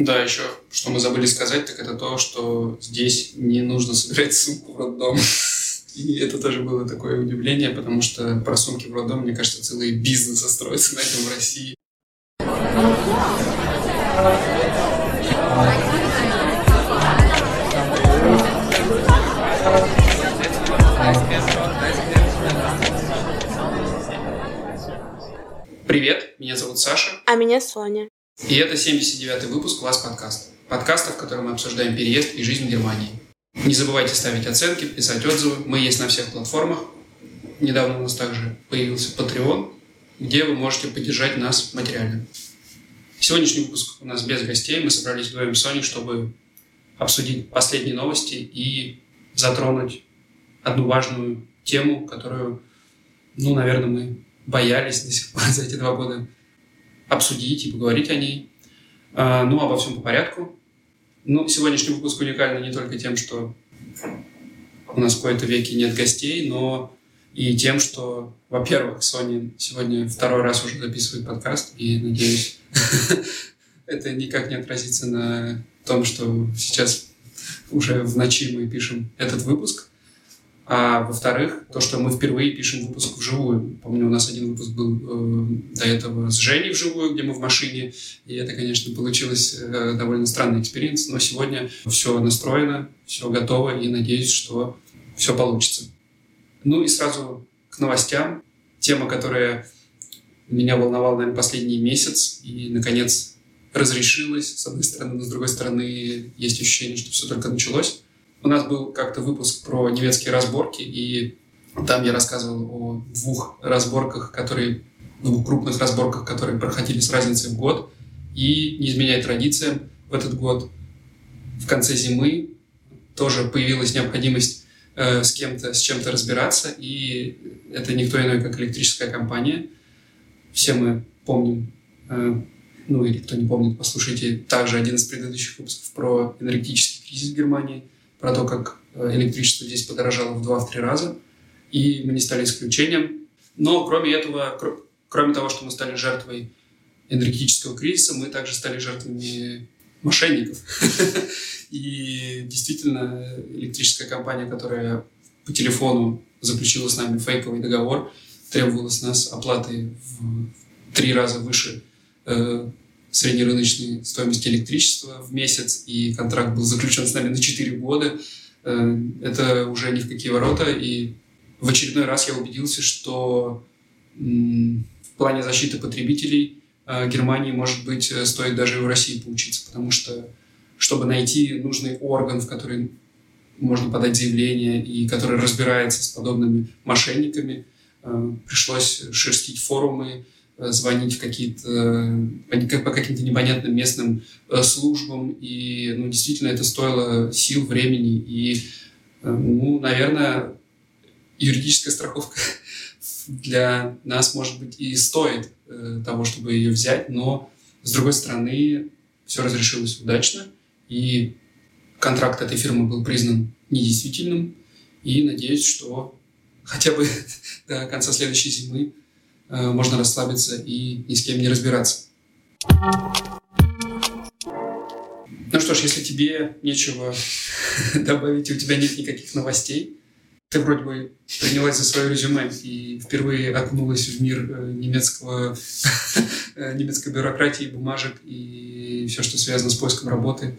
Да, еще, что мы забыли сказать, так это то, что здесь не нужно собирать сумку в роддом. И это тоже было такое удивление, потому что про сумки в роддом, мне кажется, целый бизнес строится на этом в России. Привет, меня зовут Саша. А меня Соня. И это 79-й выпуск «Вас подкаст». Подкаста, в котором мы обсуждаем переезд и жизнь в Германии. Не забывайте ставить оценки, писать отзывы. Мы есть на всех платформах. Недавно у нас также появился Patreon, где вы можете поддержать нас материально. Сегодняшний выпуск у нас без гостей. Мы собрались вдвоем с Соней, чтобы обсудить последние новости и затронуть одну важную тему, которую, ну, наверное, мы боялись до сих пор за эти два года обсудить и поговорить о ней. А, ну, обо всем по порядку. Ну, сегодняшний выпуск уникальный не только тем, что у нас в какой-то веке нет гостей, но и тем, что, во-первых, Соня сегодня второй раз уже записывает подкаст, и, надеюсь, это никак не отразится на том, что сейчас уже в ночи мы пишем этот выпуск. А во-вторых, то, что мы впервые пишем выпуск вживую. Помню, у нас один выпуск был э, до этого с Женей вживую, где мы в машине, и это, конечно, получилось э, довольно странный experience, но сегодня все настроено, все готово, и надеюсь, что все получится. Ну и сразу к новостям. Тема, которая меня волновала, наверное, последний месяц, и, наконец, разрешилась, с одной стороны, но с другой стороны, есть ощущение, что все только началось. У нас был как-то выпуск про немецкие разборки, и там я рассказывал о двух разборках, которые, двух крупных разборках, которые проходили с разницей в год. И, не изменяя традициям, в этот год в конце зимы тоже появилась необходимость э, с кем-то, с чем-то разбираться, и это никто иной, как электрическая компания. Все мы помним, э, ну или кто не помнит, послушайте также один из предыдущих выпусков про энергетический кризис в Германии – про то, как э, электричество здесь подорожало в 2-3 раза, и мы не стали исключением. Но кроме этого, кроме того, что мы стали жертвой энергетического кризиса, мы также стали жертвами мошенников. И действительно, электрическая компания, которая по телефону заключила с нами фейковый договор, требовала с нас оплаты в три раза выше э, среднерыночной стоимости электричества в месяц, и контракт был заключен с нами на 4 года. Э, это уже ни в какие ворота, и в очередной раз я убедился, что в плане защиты потребителей э, Германии, может быть, э, стоит даже и в России поучиться, потому что чтобы найти нужный орган, в который можно подать заявление и который разбирается с подобными мошенниками, пришлось шерстить форумы, звонить в какие-то, э, по каким-то непонятным местным э, службам. И, ну, действительно, это стоило сил, времени. И, ну, наверное, юридическая страховка для нас, может быть, и стоит того, чтобы ее взять, но, с другой стороны, все разрешилось удачно, и контракт этой фирмы был признан недействительным, и надеюсь, что хотя бы до конца следующей зимы Э, можно расслабиться и ни с кем не разбираться. Ну что ж, если тебе нечего добавить, и у тебя нет никаких новостей, ты вроде бы принялась за свое резюме и впервые окунулась в мир э, немецкого, э, немецкой бюрократии, бумажек и все, что связано с поиском работы.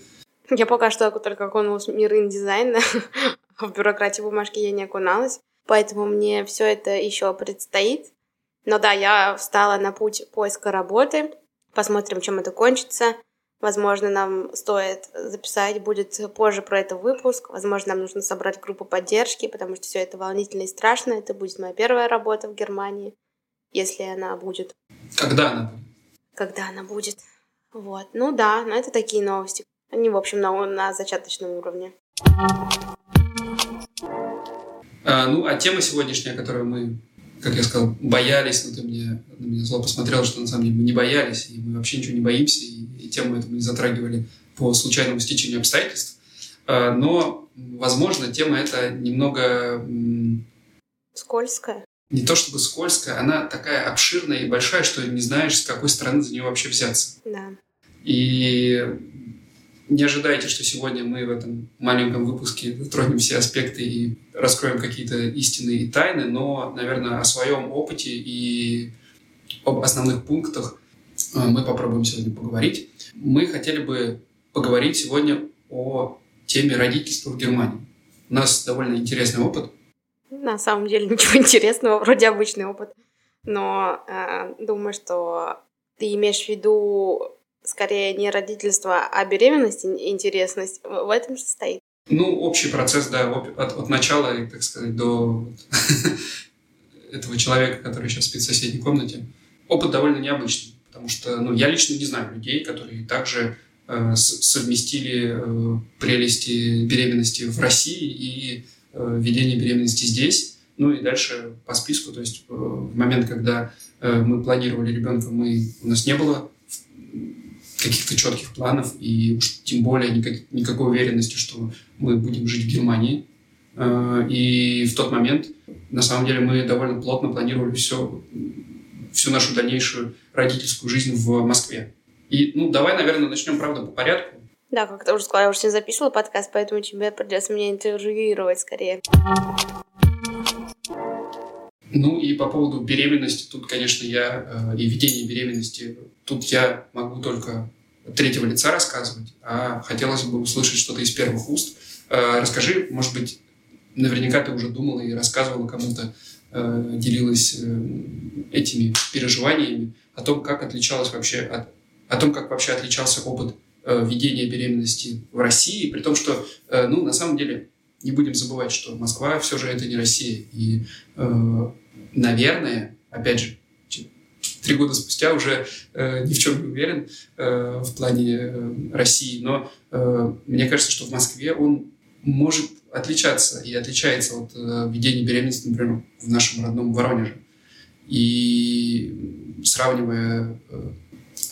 Я пока что только окунулась в мир индизайна, в бюрократии бумажки я не окуналась, поэтому мне все это еще предстоит. Но да, я встала на путь поиска работы. Посмотрим, чем это кончится. Возможно, нам стоит записать, будет позже про это выпуск. Возможно, нам нужно собрать группу поддержки, потому что все это волнительно и страшно. Это будет моя первая работа в Германии, если она будет. Когда она будет? Когда она будет. Вот. Ну да, но это такие новости. Они, в общем, на, на зачаточном уровне. А, ну, а тема сегодняшняя, которую мы как я сказал, боялись, но ты мне, на меня зло посмотрел, что на самом деле мы не боялись, и мы вообще ничего не боимся, и, и тему эту мы не затрагивали по случайному стечению обстоятельств. А, но, возможно, тема эта немного... Скользкая. Не то чтобы скользкая, она такая обширная и большая, что не знаешь, с какой стороны за нее вообще взяться. Да. И Не ожидайте, что сегодня мы в этом маленьком выпуске затронем все аспекты и раскроем какие-то истины и тайны, но, наверное, о своем опыте и об основных пунктах э, мы попробуем сегодня поговорить. Мы хотели бы поговорить сегодня о теме родительства в Германии. У нас довольно интересный опыт. На самом деле ничего интересного, вроде обычный опыт. Но э, думаю, что ты имеешь в виду скорее не родительство, а беременность интересность в этом состоит. Ну, общий процесс, да, от, от начала, так сказать, до этого человека, который сейчас спит в соседней комнате. Опыт довольно необычный, потому что ну, я лично не знаю людей, которые также э, совместили э, прелести беременности в России и э, ведение беременности здесь. Ну и дальше по списку, то есть э, в момент, когда э, мы планировали ребенка, мы, у нас не было каких-то четких планов и уж тем более никак, никакой уверенности, что мы будем жить в Германии. Э, и в тот момент, на самом деле, мы довольно плотно планировали все, всю нашу дальнейшую родительскую жизнь в Москве. И, ну, давай, наверное, начнем, правда, по порядку. Да, как ты уже сказала, я уже не записывала подкаст, поэтому тебе придется меня интервьюировать скорее. Ну и по поводу беременности, тут, конечно, я э, и ведения беременности, тут я могу только третьего лица рассказывать, а хотелось бы услышать что-то из первых уст. Э, расскажи, может быть, наверняка ты уже думала и рассказывала кому-то, э, делилась этими переживаниями о том, как отличалось вообще от, о том, как вообще отличался опыт ведения беременности в России, при том, что, ну, на самом деле, не будем забывать, что Москва все же это не Россия. И наверное, опять же, три года спустя уже э, ни в чем не уверен э, в плане э, России, но э, мне кажется, что в Москве он может отличаться и отличается от э, ведения беременности, например, в нашем родном Воронеже. И сравнивая э,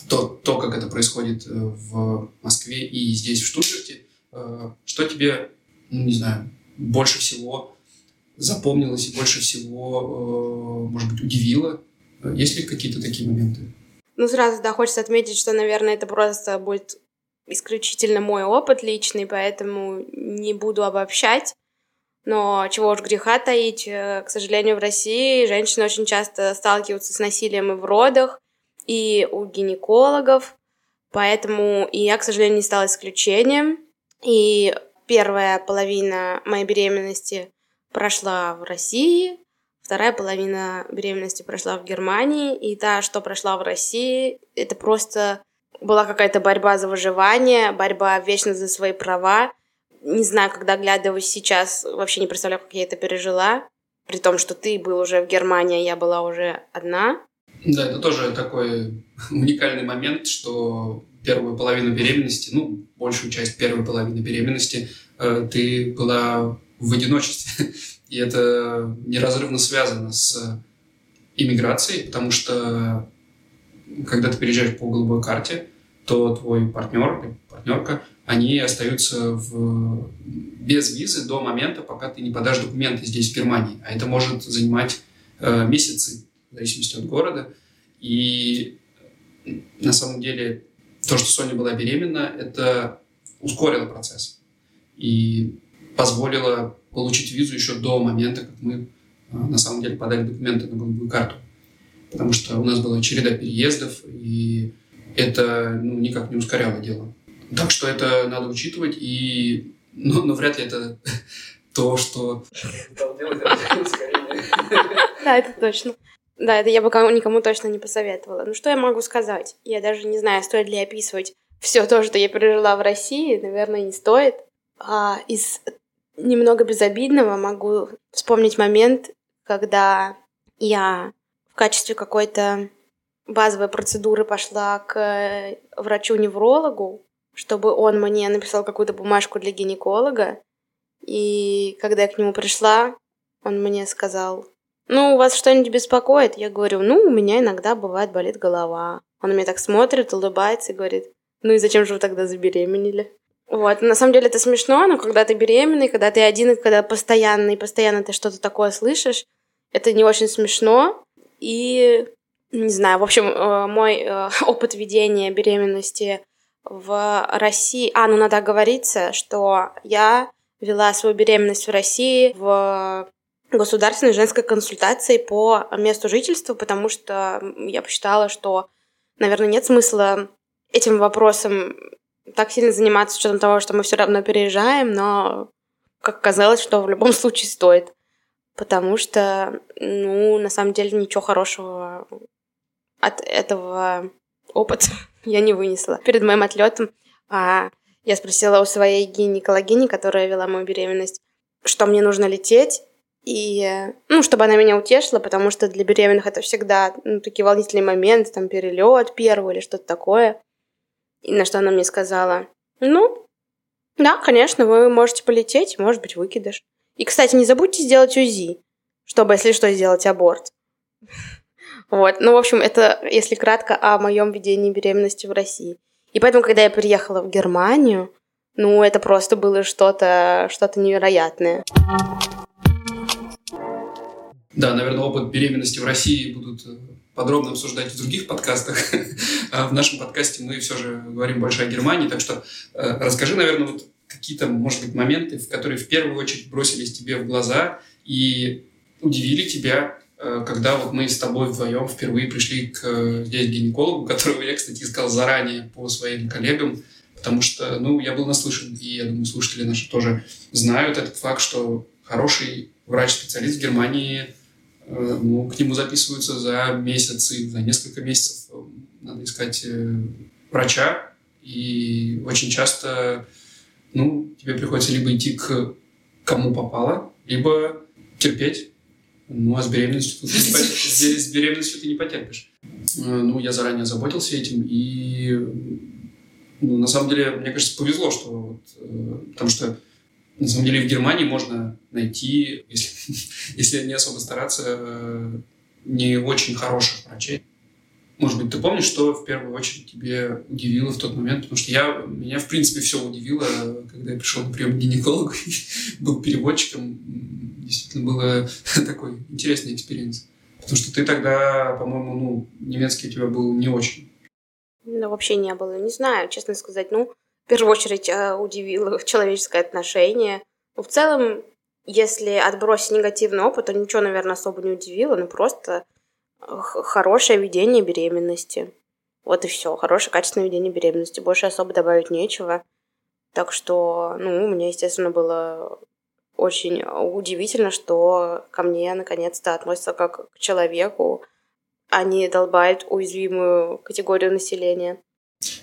то, то, как это происходит э, в Москве и здесь, в Штутгарте, э, что тебе, ну, не знаю, больше всего запомнилось и больше всего, э, может быть, удивило? Есть ли какие-то такие моменты? Ну, сразу, да, хочется отметить, что, наверное, это просто будет исключительно мой опыт личный, поэтому не буду обобщать. Но чего уж греха таить, э, к сожалению, в России женщины очень часто сталкиваются с насилием и в родах, и у гинекологов, поэтому и я, к сожалению, не стала исключением. И первая половина моей беременности прошла в России, вторая половина беременности прошла в Германии, и та, что прошла в России, это просто была какая-то борьба за выживание, борьба вечно за свои права. Не знаю, когда глядываюсь сейчас, вообще не представляю, как я это пережила. При том, что ты был уже в Германии, а я была уже одна. Да, это тоже такой уникальный момент, что первую половину беременности, ну, большую часть первой половины беременности, э, ты была в одиночестве. И это неразрывно связано с иммиграцией, потому что когда ты переезжаешь по голубой карте, то твой партнер или партнерка, они остаются в... без визы до момента, пока ты не подашь документы здесь, в Германии. А это может занимать э, месяцы, в зависимости от города. И на самом деле то, что Соня была беременна, это ускорило процесс. И позволило получить визу еще до момента, как мы э, на самом деле подали документы на голубую карту. Потому что у нас была череда переездов, и это ну, никак не ускоряло дело. Так что это надо учитывать, и ну, но вряд ли это то, что Да, это точно. Да, это я бы никому точно не посоветовала. Ну, что я могу сказать? Я даже не знаю, стоит ли описывать все то, что я пережила в России. Наверное, не стоит. А из немного безобидного могу вспомнить момент, когда я в качестве какой-то базовой процедуры пошла к врачу-неврологу, чтобы он мне написал какую-то бумажку для гинеколога. И когда я к нему пришла, он мне сказал, ну, вас что-нибудь беспокоит? Я говорю, ну, у меня иногда бывает болит голова. Он на меня так смотрит, улыбается и говорит, ну и зачем же вы тогда забеременели? Вот, на самом деле это смешно, но когда ты беременный, когда ты один, когда постоянно и постоянно ты что-то такое слышишь, это не очень смешно. И, не знаю, в общем, э, мой э, опыт ведения беременности в России... А, ну надо оговориться, что я вела свою беременность в России в государственной женской консультации по месту жительства, потому что я посчитала, что, наверное, нет смысла этим вопросом так сильно заниматься с учетом того, что мы все равно переезжаем, но как оказалось, что в любом случае стоит. Потому что, ну, на самом деле, ничего хорошего от этого опыта я не вынесла. Перед моим отлетом а, я спросила у своей гинекологини, которая вела мою беременность, что мне нужно лететь, и, ну, чтобы она меня утешила, потому что для беременных это всегда ну, такие волнительные моменты, там, перелет первый или что-то такое. И на что она мне сказала, ну, да, конечно, вы можете полететь, может быть, выкидыш. И, кстати, не забудьте сделать УЗИ, чтобы, если что, сделать аборт. Вот, ну, в общем, это, если кратко, о моем ведении беременности в России. И поэтому, когда я приехала в Германию, ну, это просто было что-то что невероятное. Да, наверное, опыт беременности в России будут э, подробно обсуждать в других подкастах. а в нашем подкасте мы все же говорим больше о Германии, так что э, расскажи, наверное, вот какие-то, может быть, моменты, в которые в первую очередь бросились тебе в глаза и удивили тебя, э, когда вот мы с тобой вдвоем впервые пришли к э, гинекологу, которого я, кстати, искал заранее по своим коллегам, потому что, ну, я был наслышан, и я думаю, слушатели наши тоже знают этот факт, что хороший врач-специалист в Германии ну, к нему записываются за месяцы, за несколько месяцев. Э, надо искать э, врача, и очень часто ну, тебе приходится либо идти к кому попало, либо терпеть. Ну, а с беременностью, ты не, с беременностью ты не потерпишь. Ну, я заранее заботился этим, и ну, на самом деле, мне кажется, повезло, что вот, потому что на самом деле в Германии можно найти, если, если не особо стараться, э, не очень хороших врачей. Может быть, ты помнишь, что в первую очередь тебе удивило в тот момент? Потому что я, меня, в принципе, все удивило, когда я пришел на прием к гинекологу и был переводчиком. Действительно, было такой интересный experience. Потому что ты тогда, по-моему, ну, немецкий у тебя был не очень. Ну, вообще не было. Не знаю, честно сказать. Ну, первую очередь э, удивило человеческое отношение. Но в целом, если отбросить негативный опыт, то ничего, наверное, особо не удивило, ну просто э, хорошее ведение беременности. Вот и все. Хорошее, качественное ведение беременности. Больше особо добавить нечего. Так что, ну, мне, естественно, было очень удивительно, что ко мне наконец-то относятся как к человеку, а не долбают уязвимую категорию населения.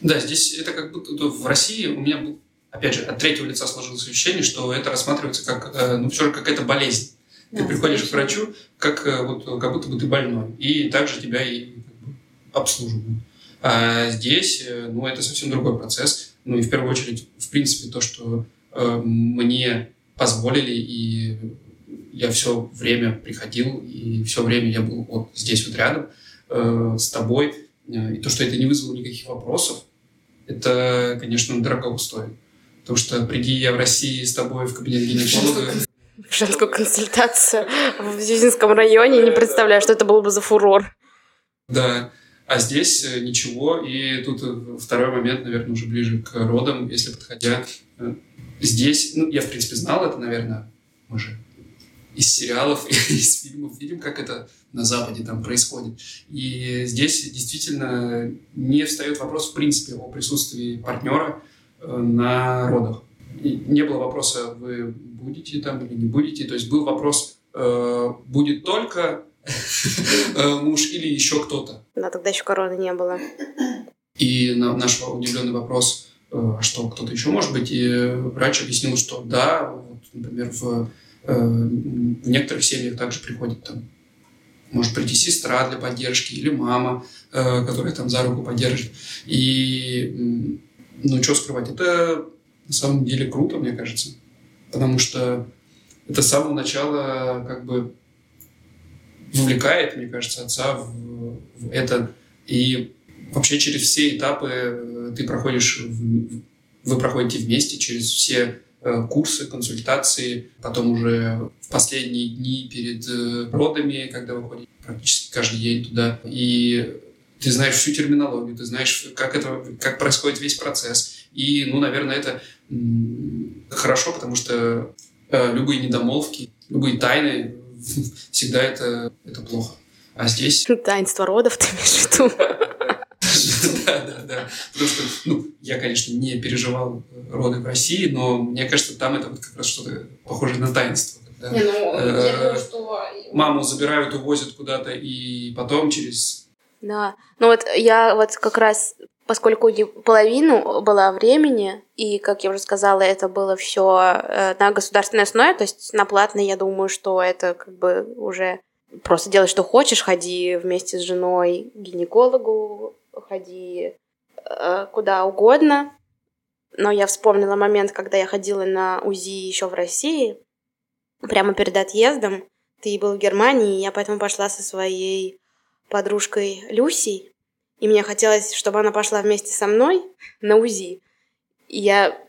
Да, здесь это как будто в России у меня был, опять же, от третьего лица сложилось ощущение, что это рассматривается как, э, ну, все же какая-то болезнь. Ты да, приходишь к врачу, как, э, вот, как будто бы ты больной, и также тебя и обслуживают. А здесь, э, ну, это совсем другой процесс. Ну, и в первую очередь, в принципе, то, что э, мне позволили, и я все время приходил, и все время я был вот здесь вот рядом э, с тобой, и то, что это не вызвало никаких вопросов, это, конечно, дорого стоит. Потому что приди я в России с тобой в кабинет гинеколога... Женскую консультацию в Зюзинском районе, не представляю, что это было бы за фурор. Да, а здесь э, ничего. И тут э, второй момент, наверное, уже ближе к родам, если подходя. Здесь, ну, я, в принципе, знал это, наверное, мы же из сериалов, из фильмов видим, как это на Западе там происходит. И здесь действительно не встает вопрос в принципе о присутствии партнера э, на родах. И не было вопроса, вы будете там или не будете. То есть был вопрос, э, будет только э, муж или еще кто-то. Да, тогда еще короны не было. И на наш удивленный вопрос, а что кто-то еще может быть, и врач объяснил, что да, вот, например, в, в некоторых семьях также приходит там может прийти сестра для поддержки или мама, э, которая там за руку поддержит. И, ну, что скрывать, это на самом деле круто, мне кажется. Потому что это с самого начала как бы вовлекает, мне кажется, отца в, в это. И вообще через все этапы э, ты проходишь, вы проходите вместе через все Э, курсы, консультации, потом уже в последние дни перед э, родами, когда вы ходите практически каждый день туда. И ты знаешь всю терминологию, ты знаешь, как, это, как происходит весь процесс. И, ну, наверное, это хорошо, потому что э, любые недомолвки, любые тайны, всегда это, это плохо. А здесь... Таинство родов, ты имеешь в виду? Да, да, да. Потому что, ну, я, конечно, не переживал роды в России, но мне кажется, там это вот как раз что-то похоже на таинство. Не, ну, я э, думаю, что... Маму забирают, увозят куда-то, и потом через... Да, ну вот я вот как раз поскольку половину было времени, и, как я уже сказала, это было все э, на государственной основе, то есть на платной, я думаю, что это как бы уже просто делай, что хочешь, ходи вместе с женой к гинекологу, ходи э, куда угодно. Но я вспомнила момент, когда я ходила на УЗИ еще в России, прямо перед отъездом. Ты был в Германии, и я поэтому пошла со своей подружкой Люсей, и мне хотелось, чтобы она пошла вместе со мной на УЗИ. И я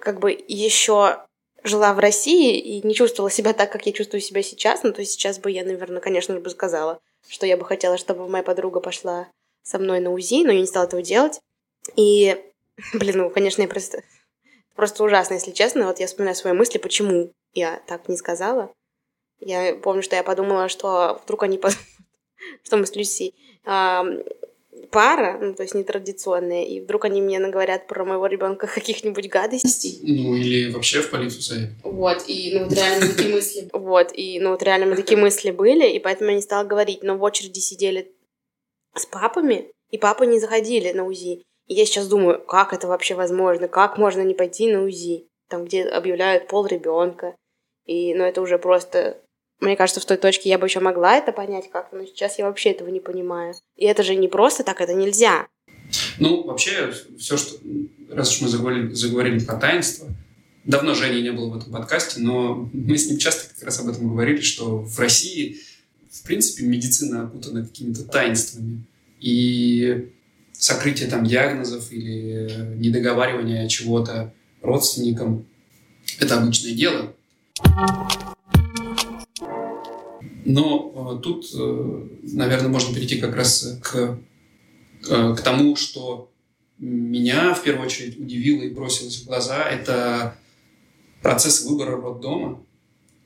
как бы еще жила в России и не чувствовала себя так, как я чувствую себя сейчас. Ну, то есть сейчас бы я, наверное, конечно бы сказала, что я бы хотела, чтобы моя подруга пошла со мной на УЗИ, но я не стала этого делать. И, блин, ну, конечно, я просто... Просто ужасно, если честно. Вот я вспоминаю свои мысли, почему я так не сказала. Я помню, что я подумала, что вдруг они подумают, что мы с Люси пара, ну, то есть нетрадиционная, и вдруг они мне наговорят про моего ребенка каких-нибудь гадостей. Ну, или вообще в полицию заявят. Вот, и ну вот реально такие мысли. Вот, и ну вот реально такие мысли были, и поэтому я не стала говорить, но в очереди сидели с папами, и папы не заходили на УЗИ. И я сейчас думаю, как это вообще возможно, как можно не пойти на УЗИ, там, где объявляют пол ребенка. И, ну, это уже просто мне кажется, в той точке я бы еще могла это понять как-то, но сейчас я вообще этого не понимаю. И это же не просто так, это нельзя. Ну, вообще, все, что... Раз уж мы заговорили, заговорили про таинство, давно Жени не было в этом подкасте, но мы с ним часто как раз об этом говорили, что в России, в принципе, медицина окутана какими-то таинствами. И сокрытие там диагнозов или недоговаривание чего-то родственникам – это обычное дело. Но э, тут, э, наверное, можно перейти как раз к, к тому, что меня в первую очередь удивило и бросилось в глаза, это процесс выбора роддома.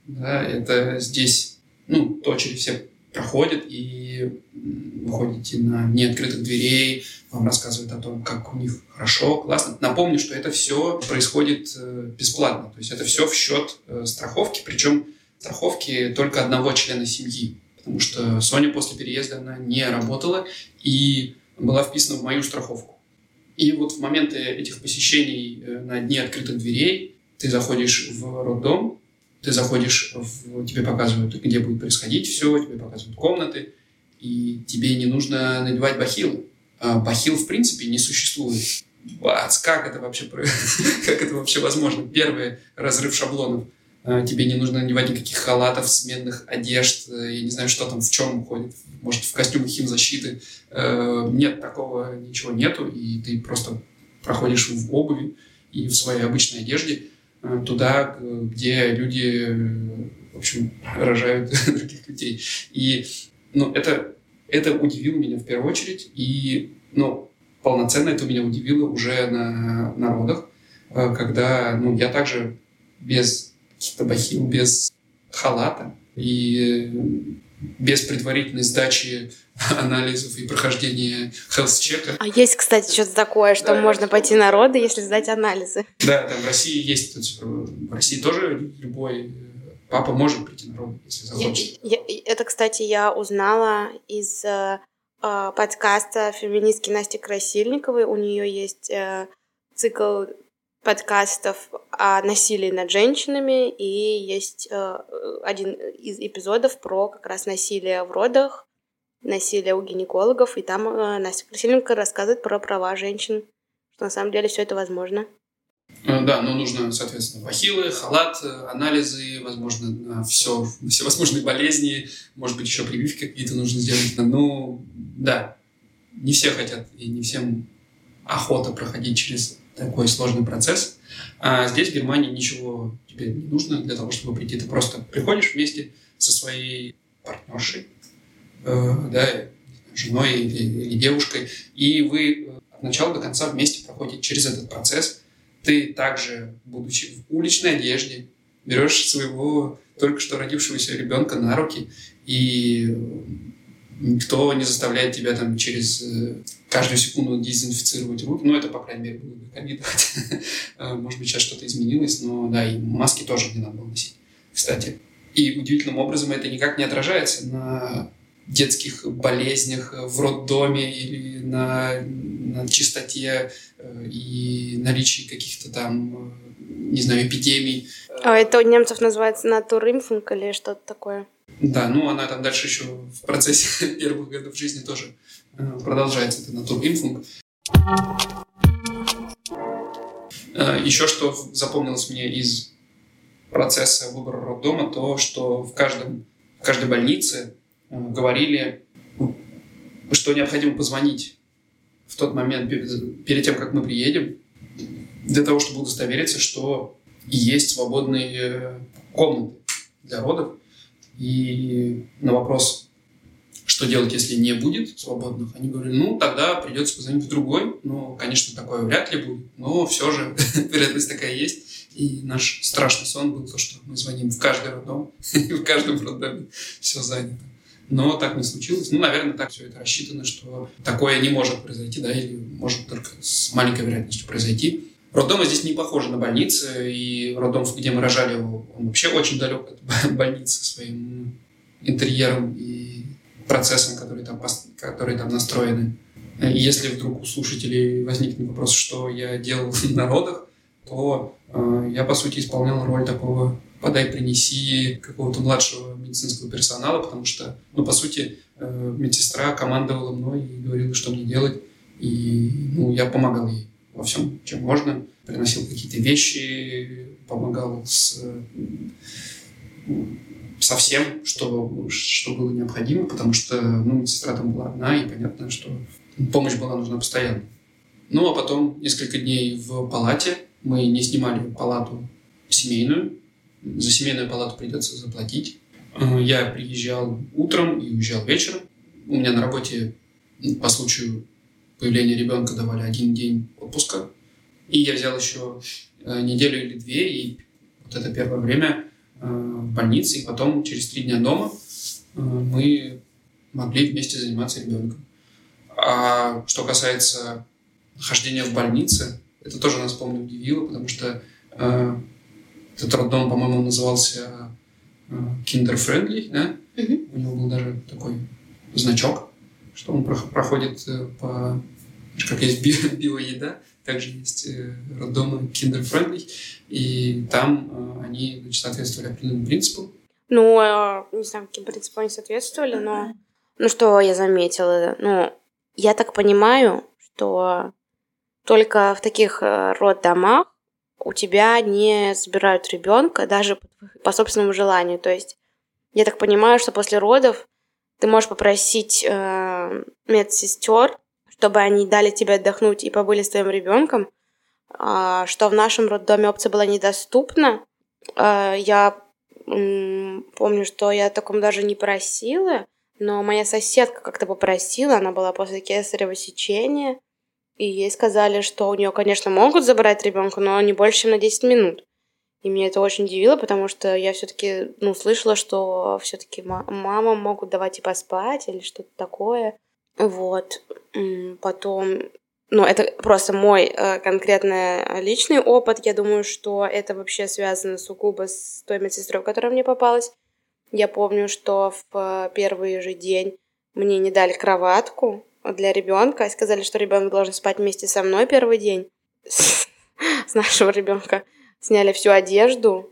Да, это здесь, ну, то, через все проходят, и вы ходите на неоткрытых дверей, вам рассказывают о том, как у них хорошо, классно. Напомню, что это все происходит э, бесплатно, то есть это все в счет страховки, причем страховки только одного члена семьи, потому что Соня после переезда она не работала и была вписана в мою страховку. И вот в моменты этих посещений э, на дне открытых дверей ты заходишь в роддом, ты заходишь, в, тебе показывают, где будет происходить все, тебе показывают комнаты, и тебе не нужно надевать бахилы. А бахил, в принципе, не существует. Бац, как это вообще, как это вообще возможно? Первый разрыв шаблонов. А, тебе не нужно надевать никаких халатов, сменных одежд, я не знаю, что там, в чем ходит, может, в костюмах химзащиты. Э, нет, такого ничего нету, и ты просто проходишь в обуви и в своей обычной одежде туда, где люди, в общем, рожают других людей. И, ну, это, это удивило меня в первую очередь, и, ну, полноценно это меня удивило уже на, на родах, когда, ну, я также без бахил без халата и без предварительной сдачи анализов и прохождения health-чека. А есть, кстати, что-то такое, что да, можно пойти на роды, если сдать анализы. Да, там в России есть, в России тоже любой папа может прийти на роды, если захочет. Я, я, это, кстати, я узнала из э, э подкаста феминистки Насти Красильниковой. У нее есть э, цикл подкастов о насилии над женщинами, и есть э, один из эпизодов про как раз насилие в родах, насилие у гинекологов, и там э, Настя Красильенко рассказывает про права женщин, что на самом деле все это возможно. Э, да, но нужно, соответственно, бахилы, халат, анализы, возможно, все, все возможные болезни, может быть, еще прививки какие-то нужно сделать. Ну, да, не все хотят и не всем охота проходить через такой сложный процесс. А здесь в Германии ничего тебе не нужно для того, чтобы прийти. Ты просто приходишь вместе со своей партнершей, э, да, женой или, или девушкой, и вы от начала до конца вместе проходите через этот процесс. Ты также, будучи в уличной одежде, берешь своего только что родившегося ребенка на руки, и никто не заставляет тебя там через э, каждую секунду дезинфицировать руки. Ну, это, по крайней мере, было бы обидно. Э, может быть, сейчас что-то изменилось, но да, и маски тоже не надо было носить, кстати. И удивительным образом это никак не отражается на детских болезнях в роддоме или на, на чистоте э, и наличии каких-то там, не знаю, эпидемий. А это у немцев называется натуримфинг или что-то такое? Да, ну она там дальше еще в процессе первых годов жизни тоже э, продолжается, это натуринфунг. Э, еще что запомнилось мне из процесса выбора роддома, то, что в, каждом, в каждой больнице э, говорили, что необходимо позвонить в тот момент перед тем, как мы приедем, для того, чтобы удостовериться, что есть свободные комнаты для родов. И на вопрос, что делать, если не будет свободных, они говорили, ну, тогда придется позвонить в другой. Ну, конечно, такое вряд ли будет, но все же вероятность такая есть. И наш страшный сон был то, что мы звоним в каждый роддом, и в каждом роддоме все занято. Но так не случилось. Ну, наверное, так все это рассчитано, что такое не может произойти, да, или может только с маленькой вероятностью произойти. Роддомы здесь не похожи на больницы, и роддом, где мы рожали, он вообще очень далек от больницы своим интерьером и процессом, которые там, которые там настроены. И если вдруг у слушателей возникнет вопрос, что я делал на родах, то э, я, по сути, исполнял роль такого подай, принеси какого-то младшего медицинского персонала, потому что, ну, по сути, э, медсестра командовала мной и говорила, что мне делать, и ну, я помогал ей во всем, чем можно. Приносил какие-то вещи, помогал с, со всем, что, что было необходимо, потому что ну, медсестра там была одна, и понятно, что помощь была нужна постоянно. Ну, а потом несколько дней в палате. Мы не снимали палату семейную. За семейную палату придется заплатить. Я приезжал утром и уезжал вечером. У меня на работе по случаю появления ребенка давали один день отпуска. И я взял еще э, неделю или две, и вот это первое время э, больнице, и потом через три дня дома э, мы могли вместе заниматься ребенком. А что касается хождения в больнице, это тоже нас, помню, удивило, потому что э, этот роддом, по-моему, назывался э, Kinder Friendly, да? Mm-hmm. У него был даже такой значок что он проходит э, по... Как есть био, биоеда, также есть э, роддомы Kinder Friendly, и там э, они значит, соответствовали определенным принципам. Ну, не знаю, каким принципам они соответствовали, но... Ну, что я заметила? Ну, я так понимаю, что только в таких роддомах у тебя не забирают ребенка даже по собственному желанию. То есть я так понимаю, что после родов ты можешь попросить э, медсестер, чтобы они дали тебе отдохнуть и побыли с твоим ребенком, э, что в нашем роддоме опция была недоступна. Э, я помню, что я о таком даже не просила, но моя соседка как-то попросила, она была после кесарево сечения, и ей сказали, что у нее, конечно, могут забрать ребенка, но не больше, чем на 10 минут. И меня это очень удивило, потому что я все-таки, ну, слышала, что все-таки мамам могут давать и поспать или что-то такое. Вот. Потом, ну, это просто мой э, конкретно личный опыт. Я думаю, что это вообще связано сугубо с той медсестрой, которая мне попалась. Я помню, что в первый же день мне не дали кроватку для ребенка сказали, что ребенок должен спать вместе со мной первый день с нашего ребенка сняли всю одежду.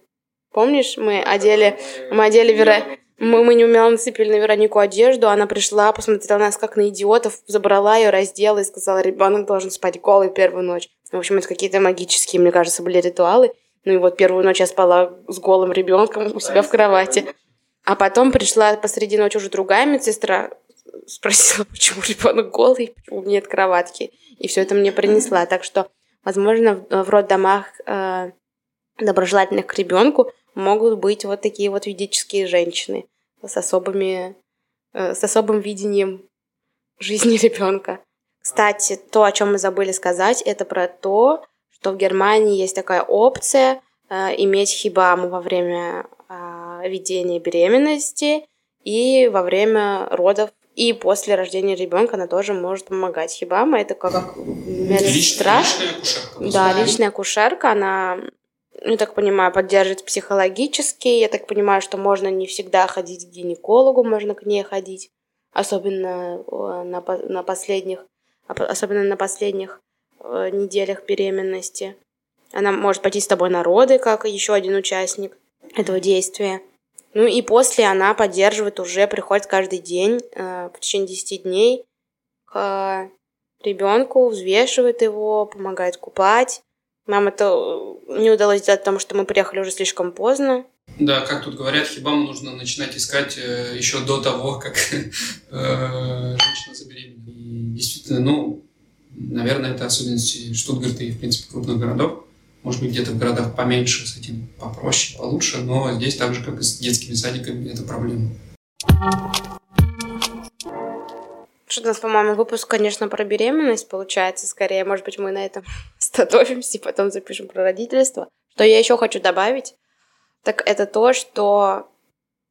Помнишь, мы одели, мы одели Вера... Мы, мы неумело нацепили на Веронику одежду, она пришла, посмотрела на нас как на идиотов, забрала ее, раздела и сказала, ребенок должен спать голый первую ночь. В общем, это какие-то магические, мне кажется, были ритуалы. Ну и вот первую ночь я спала с голым ребенком у себя в кровати. А потом пришла посреди ночи уже другая медсестра, спросила, почему ребенок голый, почему нет кроватки. И все это мне принесла. Так что, возможно, в роддомах э, доброжелательных к ребенку могут быть вот такие вот ведические женщины с особыми, э, с особым видением жизни ребенка. Кстати, то, о чем мы забыли сказать, это про то, что в Германии есть такая опция э, иметь хибаму во время э, ведения беременности и во время родов и после рождения ребенка она тоже может помогать. Хибама это как медсестра. Личная акушерка. Да, личная акушерка. Она, я так понимаю, поддерживает психологически. Я так понимаю, что можно не всегда ходить к гинекологу, можно к ней ходить. Особенно на, на последних, особенно на последних э, неделях беременности. Она может пойти с тобой на роды, как еще один участник этого действия. Ну и после она поддерживает уже, приходит каждый день э, в течение 10 дней к ребенку, взвешивает его, помогает купать. Нам это э, не удалось сделать, потому что мы приехали уже слишком поздно. Да, как тут говорят, хибам нужно начинать искать э, еще до того, как э, женщина забеременела. И действительно, ну, наверное, это особенности Штутгарта и, в принципе, крупных городов. Может быть, где-то в городах поменьше с этим попроще, получше, но здесь так же, как и с детскими садиками, это проблема. Что у нас, по-моему, выпуск, конечно, про беременность получается скорее. Может быть, мы на этом остановимся и потом запишем про родительство. Что я еще хочу добавить, так это то, что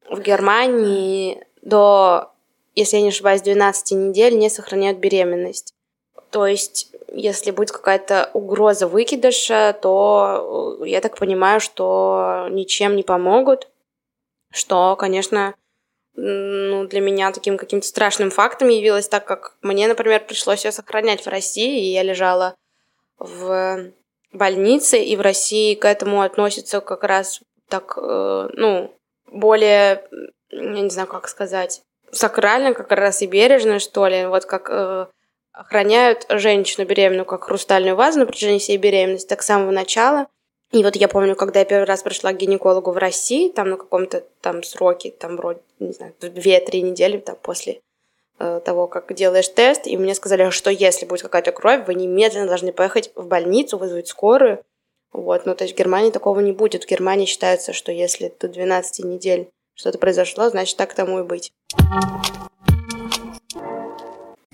в Германии до, если я не ошибаюсь, 12 недель не сохраняют беременность. То есть если будет какая-то угроза выкидыша, то э, я так понимаю, что ничем не помогут, что, конечно, ну, для меня таким каким-то страшным фактом явилось, так как мне, например, пришлось ее сохранять в России, и я лежала в больнице, и в России к этому относятся как раз так, э, ну, более, я не знаю, как сказать, сакрально как раз и бережно, что ли, вот как э, охраняют женщину беременную как хрустальную вазу на протяжении всей беременности, так с самого начала. И вот я помню, когда я первый раз пришла к гинекологу в России, там на каком-то там сроке, там вроде, не знаю, две-три недели там после того, как делаешь тест, и мне сказали, что если будет какая-то кровь, вы немедленно должны поехать в больницу, вызвать скорую. Вот, ну то есть в Германии такого не будет. В Германии считается, что если до 12 недель что-то произошло, значит так тому и быть.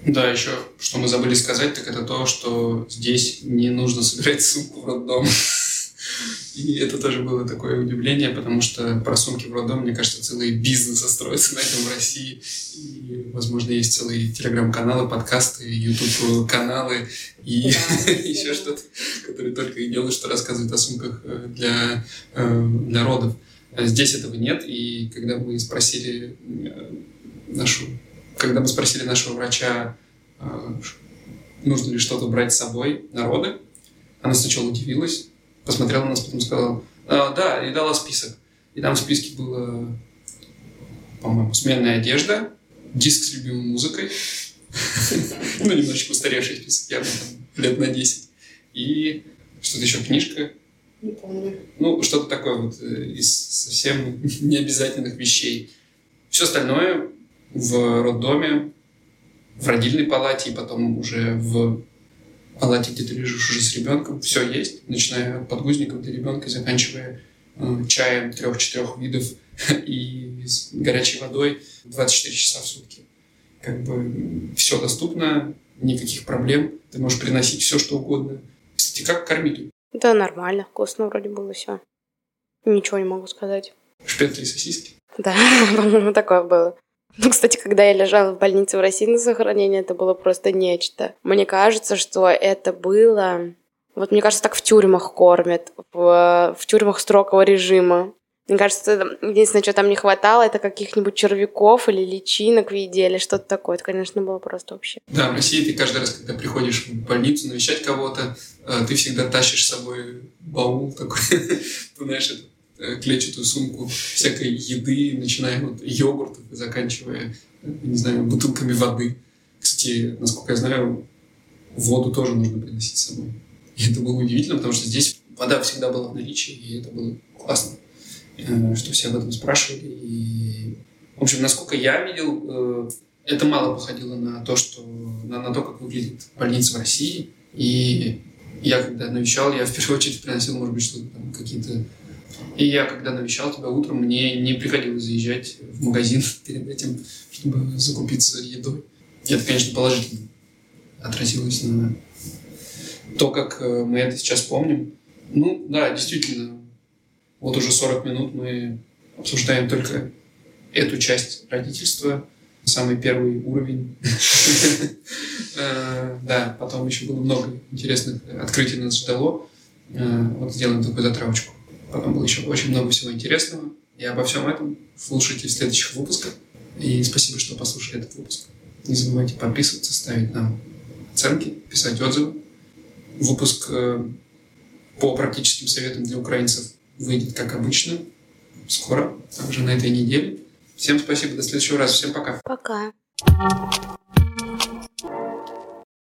Да, еще что мы забыли сказать, так это то, что здесь не нужно собирать сумку в роддом. И это тоже было такое удивление, потому что про сумки в роддом, мне кажется, целый бизнес строится на этом в России. И, возможно, есть целые телеграм-каналы, подкасты, YouTube-каналы и да, еще что-то, которые только и делают, что рассказывают о сумках э, для, э, для родов. А здесь этого нет, и когда мы спросили э, нашу когда мы спросили нашего врача, нужно ли что-то брать с собой на роды, она сначала удивилась, посмотрела на нас, потом сказала, а, да, и дала список. И там в списке было, по-моему, сменная одежда, диск с любимой музыкой, ну, немножечко устаревший список, явно там, лет на 10. И что-то еще, книжка. Не помню. Ну, что-то такое вот э, из совсем необязательных вещей. Все остальное в роддоме, в родильной палате и потом уже в палате, где ты лежишь уже с ребенком. Все есть, начиная от подгузников для ребенка и заканчивая э, чаем трех-четырех видов и с горячей водой 24 часа в сутки. Как бы все доступно, никаких проблем. Ты можешь приносить все, что угодно. Кстати, как кормить? Да, нормально, вкусно вроде было все. Ничего не могу сказать. Шпетли и сосиски? Да, по-моему, такое было. Ну, кстати, когда я лежала в больнице в России на сохранении, это было просто нечто. Мне кажется, что это было... Вот мне кажется, так в тюрьмах кормят, в, в тюрьмах строгого режима. Мне кажется, единственное, что там не хватало, это каких-нибудь червяков или личинок в еде или что-то такое. Это, конечно, было просто вообще. Да, в России ты каждый раз, когда приходишь в больницу навещать кого-то, э, ты всегда тащишь с собой баул такой, знаешь, Э, клетчатую сумку всякой еды, начиная от йогуртов и заканчивая, не знаю, бутылками воды. Кстати, насколько я знаю, воду тоже нужно приносить с собой. И это было удивительно, потому что здесь вода всегда была в наличии, и это было классно, э, что все об этом спрашивали. И, в общем, насколько я видел, э, это мало походило на то, что, на, на то, как выглядит больница в России. И я, когда навещал, я в первую очередь приносил, может быть, что-то там, какие-то и я, когда навещал тебя утром, мне не приходилось заезжать в магазин перед этим, чтобы закупиться едой. это, конечно, положительно отразилось на то, как э, мы это сейчас помним. Ну, да, действительно, вот уже 40 минут мы обсуждаем только эту часть родительства, самый первый уровень. Э, да, потом еще было много интересных открытий нас ждало. Э, вот сделаем такую затравочку. Потом было еще очень много всего интересного. И обо всем этом слушайте в следующих выпусках. И спасибо, что послушали этот выпуск. Не забывайте подписываться, ставить нам оценки, писать отзывы. Выпуск э, по практическим советам для украинцев выйдет, как обычно, скоро, также на этой неделе. Всем спасибо, до следующего раза, всем пока. Пока.